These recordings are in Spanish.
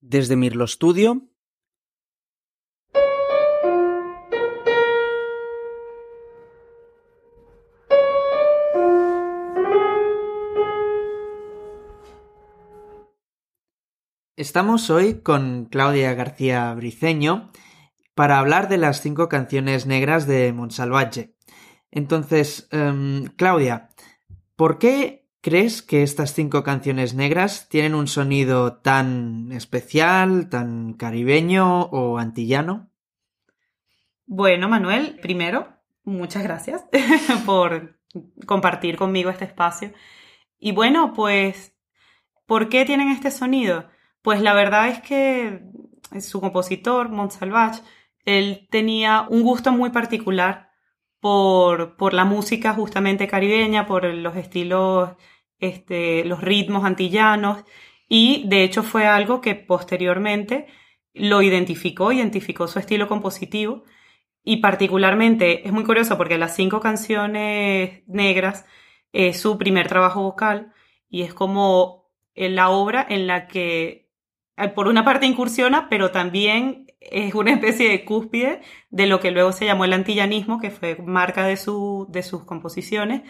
Desde Mirlo Studio. Estamos hoy con Claudia García Briceño para hablar de las cinco canciones negras de Monsalvaje. Entonces, em, Claudia, ¿por qué crees que estas cinco canciones negras tienen un sonido tan especial, tan caribeño o antillano? Bueno, Manuel, primero, muchas gracias por compartir conmigo este espacio. Y bueno, pues, ¿por qué tienen este sonido? Pues la verdad es que su compositor, Montsalvage, él tenía un gusto muy particular por, por la música justamente caribeña, por los estilos, este, los ritmos antillanos, y de hecho fue algo que posteriormente lo identificó, identificó su estilo compositivo, y particularmente es muy curioso porque las cinco canciones negras es su primer trabajo vocal, y es como la obra en la que eh, por una parte incursiona, pero también es una especie de cúspide de lo que luego se llamó el antillanismo, que fue marca de, su, de sus composiciones,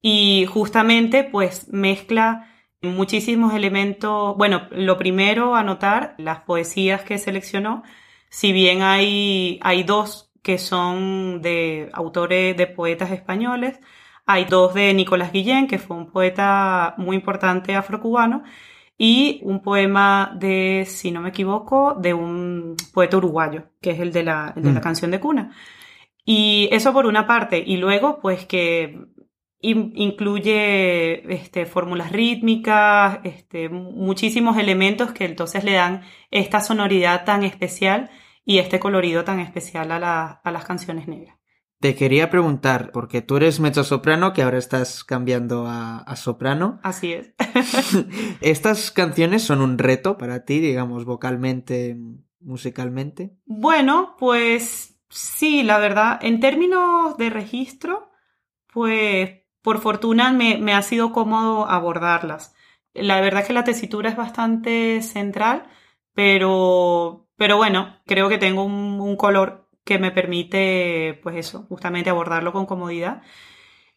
y justamente pues mezcla muchísimos elementos. Bueno, lo primero a notar, las poesías que seleccionó, si bien hay, hay dos que son de autores, de poetas españoles, hay dos de Nicolás Guillén, que fue un poeta muy importante afrocubano, y un poema de, si no me equivoco, de un poeta uruguayo, que es el de la, de la mm. canción de cuna. Y eso por una parte, y luego pues que incluye este, fórmulas rítmicas, este, muchísimos elementos que entonces le dan esta sonoridad tan especial y este colorido tan especial a, a las canciones negras. Te quería preguntar, porque tú eres mezzosoprano, que ahora estás cambiando a, soprano. Así es. ¿Estas canciones son un reto para ti, digamos, vocalmente, musicalmente? Bueno, pues sí, la verdad. En términos de registro, pues por fortuna me, me ha sido cómodo abordarlas. La verdad es que la tesitura es bastante central, pero, pero bueno, creo que tengo un, un color que me permite, pues eso, justamente abordarlo con comodidad.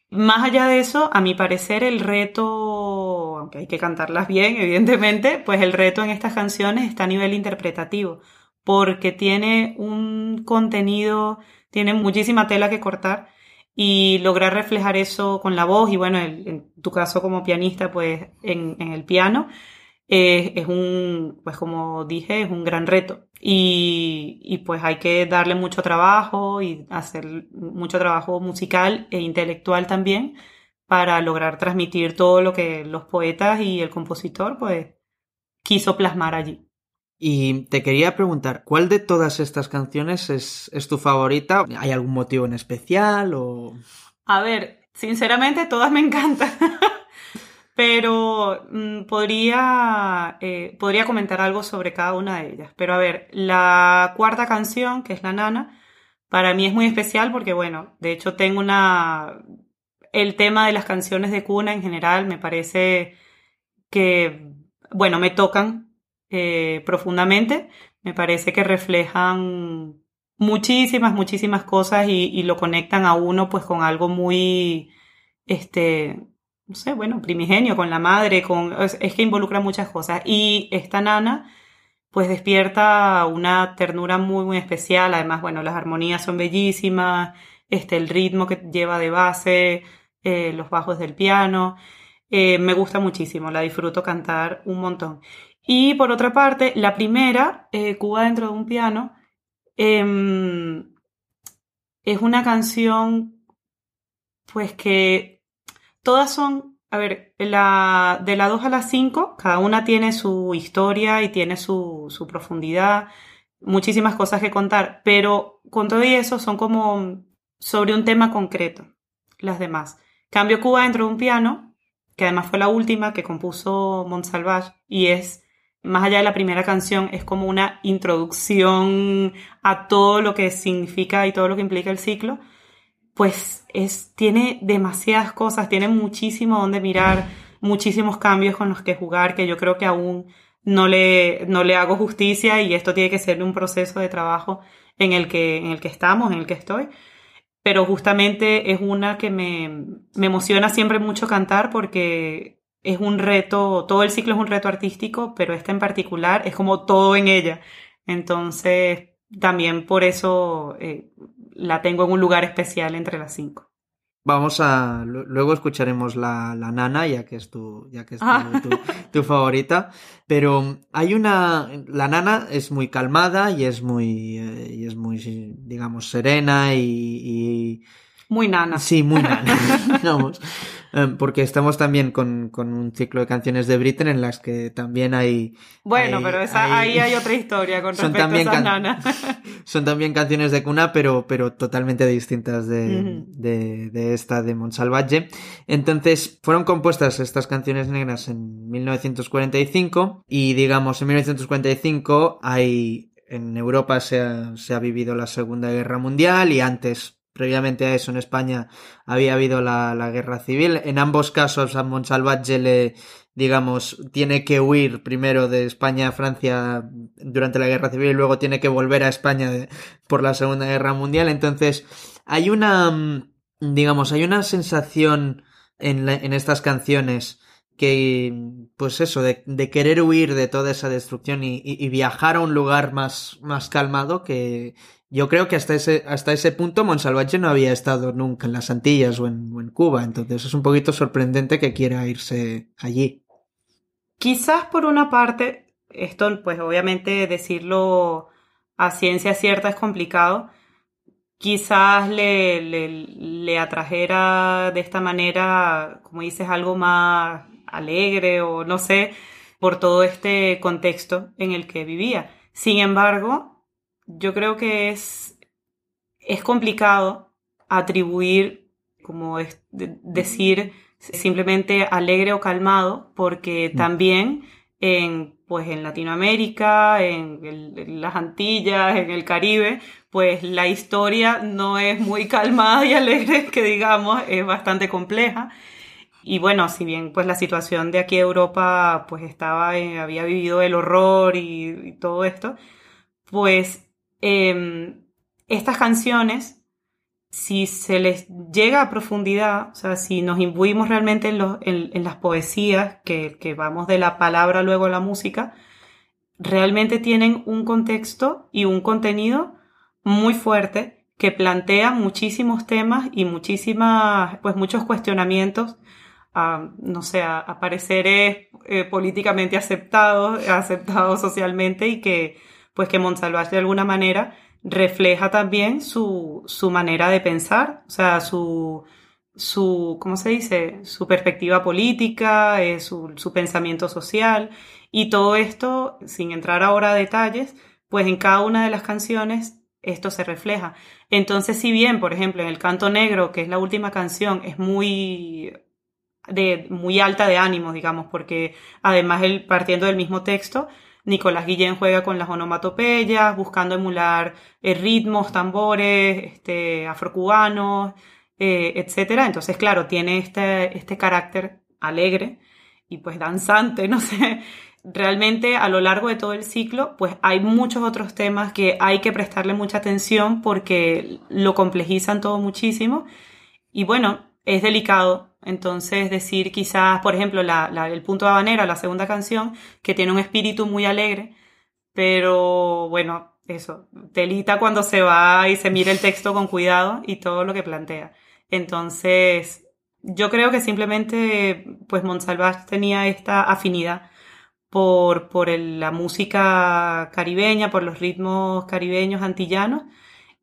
Más allá de eso, a mi parecer, el reto, aunque hay que cantarlas bien, evidentemente, pues el reto en estas canciones está a nivel interpretativo, porque tiene un contenido, tiene muchísima tela que cortar y lograr reflejar eso con la voz y bueno, en tu caso como pianista, pues en, el piano, es un, pues como dije, es un gran reto. Y, y, pues hay que darle mucho trabajo y hacer mucho trabajo musical e intelectual también para lograr transmitir todo lo que los poetas y el compositor pues quiso plasmar allí. Y te quería preguntar, ¿cuál de todas estas canciones es, es tu favorita? ¿Hay algún motivo en especial o...? A ver, sinceramente todas me encantan. pero mm, podría, eh, podría comentar algo sobre cada una de ellas. Pero a ver, la cuarta canción, que es La Nana, para mí es muy especial porque, bueno, de hecho tengo una... El tema de las canciones de cuna en general me parece que, bueno, me tocan eh, profundamente, me parece que reflejan muchísimas, muchísimas cosas y, y lo conectan a uno pues con algo muy, este, no sé, bueno, primigenio con la madre, con, es, que involucra muchas cosas. Y esta nana, pues despierta una ternura muy, muy especial. Además, bueno, las armonías son bellísimas, este, el ritmo que lleva de base, eh, los bajos del piano. Eh, me gusta muchísimo, la disfruto cantar un montón. Y por otra parte, la primera, eh, Cuba dentro de un piano, em, es una canción, pues que todas son, a ver, la, de la 2 a la 5, cada una tiene su historia y tiene su, profundidad, muchísimas cosas que contar, pero con todo y eso son como sobre un tema concreto, las demás. Cambio Cuba dentro de un piano, que además fue la última que compuso Montsalvage, y es, más allá de la primera canción, es como una introducción a todo lo que significa y todo lo que implica el ciclo pues es, tiene demasiadas cosas, tiene muchísimo donde mirar, muchísimos cambios con los que jugar, que yo creo que aún no le, no le hago justicia y esto tiene que ser un proceso de trabajo en el que, en el que estamos, en el que estoy. Pero justamente es una que me, me emociona siempre mucho cantar porque es un reto, todo el ciclo es un reto artístico, pero esta en particular es como todo en ella. Entonces, también por eso eh, la tengo en un lugar especial entre las cinco. Vamos a. Luego escucharemos la, la nana, ya que es tu, ya que es tu, ah. tu, favorita. Pero hay una. La nana es muy calmada y es muy. Eh, y es muy, digamos, serena y, y. Muy nana. Sí, muy nana. Vamos. Em, porque estamos también con, con, un ciclo de canciones de Britain en las que también hay... Bueno, pero esa, ahí hay otra historia con respecto también a esas nanas. Son también canciones de cuna, pero, pero totalmente distintas de, de, de, esta de Monsalvaje. Entonces, fueron compuestas estas canciones negras en 1945 y digamos, en 1945 hay en Europa se ha, se ha, vivido la Segunda Guerra Mundial y antes previamente a eso en España había habido la, guerra civil. En ambos casos a Monsalvatge le, digamos, tiene que huir primero de España a Francia durante la guerra civil y luego tiene que volver a España por la Segunda Guerra Mundial. Entonces, hay una, mm, digamos, hay una sensación en, en estas canciones que, pues eso, de, de, querer huir de toda esa destrucción y, y, viajar a un lugar más, más calmado que, yo creo que hasta ese, hasta ese punto Monsalvaje no había estado nunca en las Antillas o en Cuba, entonces es un poquito sorprendente que quiera irse allí. Quizás por una parte, esto pues obviamente decirlo a ciencia cierta es complicado, quizás le, le, atrajera de esta manera, como dices, algo más alegre o no sé, por todo este contexto en el que vivía. Sin embargo, yo creo que es, es complicado atribuir, como es decir, simplemente alegre o calmado, porque mm. también en, pues en Latinoamérica, en, las Antillas, en el Caribe, pues la historia no es muy calmada y alegre, que digamos, es bastante compleja. Y bueno, si bien pues la situación de aquí Europa pues estaba, había vivido el horror y, y todo esto, pues Em, estas canciones, si se les llega a profundidad, o sea, si nos imbuimos realmente en, las poesías, que, que, vamos de la palabra luego a la música, realmente tienen un contexto y un contenido muy fuerte que plantea muchísimos temas y muchísimas, pues muchos cuestionamientos a, no sé, a, pareceres eh, políticamente aceptados, aceptados socialmente y que pues que Monsalvat de alguna manera refleja también su, su manera de pensar, o sea, su, su, ¿cómo se dice? Su perspectiva política, eh, su, su, pensamiento social y todo esto, sin entrar ahora a detalles, pues en cada una de las canciones esto se refleja. Entonces, si bien, por ejemplo, en el Canto Negro, que es la última canción, es muy de muy alta de ánimo, digamos, porque además él partiendo del mismo texto, Nicolás Guillén juega con las onomatopeyas, buscando emular eh, ritmos, tambores, este, afrocubanos, eh, etc. Entonces, claro, tiene este, este carácter alegre y pues danzante, no sé. Realmente a lo largo de todo el ciclo, pues hay muchos otros temas que hay que prestarle mucha atención porque lo complejizan todo muchísimo. Y bueno, es delicado entonces, decir quizás, por ejemplo, la, el punto de habanera, la segunda canción, que tiene un espíritu muy alegre, pero bueno, eso, telita cuando se va y se mira el texto con cuidado y todo lo que plantea. Entonces, yo creo que simplemente, pues Monsalvat tenía esta afinidad por, por la música caribeña, por los ritmos caribeños antillanos,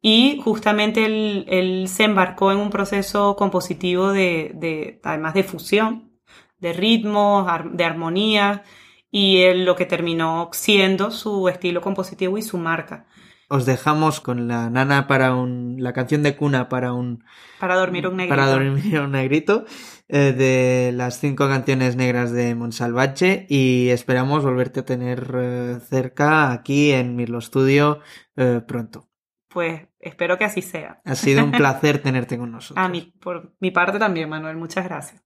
y justamente él, se embarcó en un proceso compositivo de, además de fusión, de ritmos, de armonía, y él, lo que terminó siendo su estilo compositivo y su marca. Os dejamos con la nana para un, la canción de cuna para un... Para dormir un negrito. Para dormir un negrito, eh, de las cinco canciones negras de Monsalvache y esperamos volverte a tener eh, cerca aquí en Mirlo Studio eh, pronto pues espero que así sea. Ha sido un placer tenerte con nosotros. A mí, por mi parte también, Manuel, muchas gracias.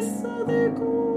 So they go.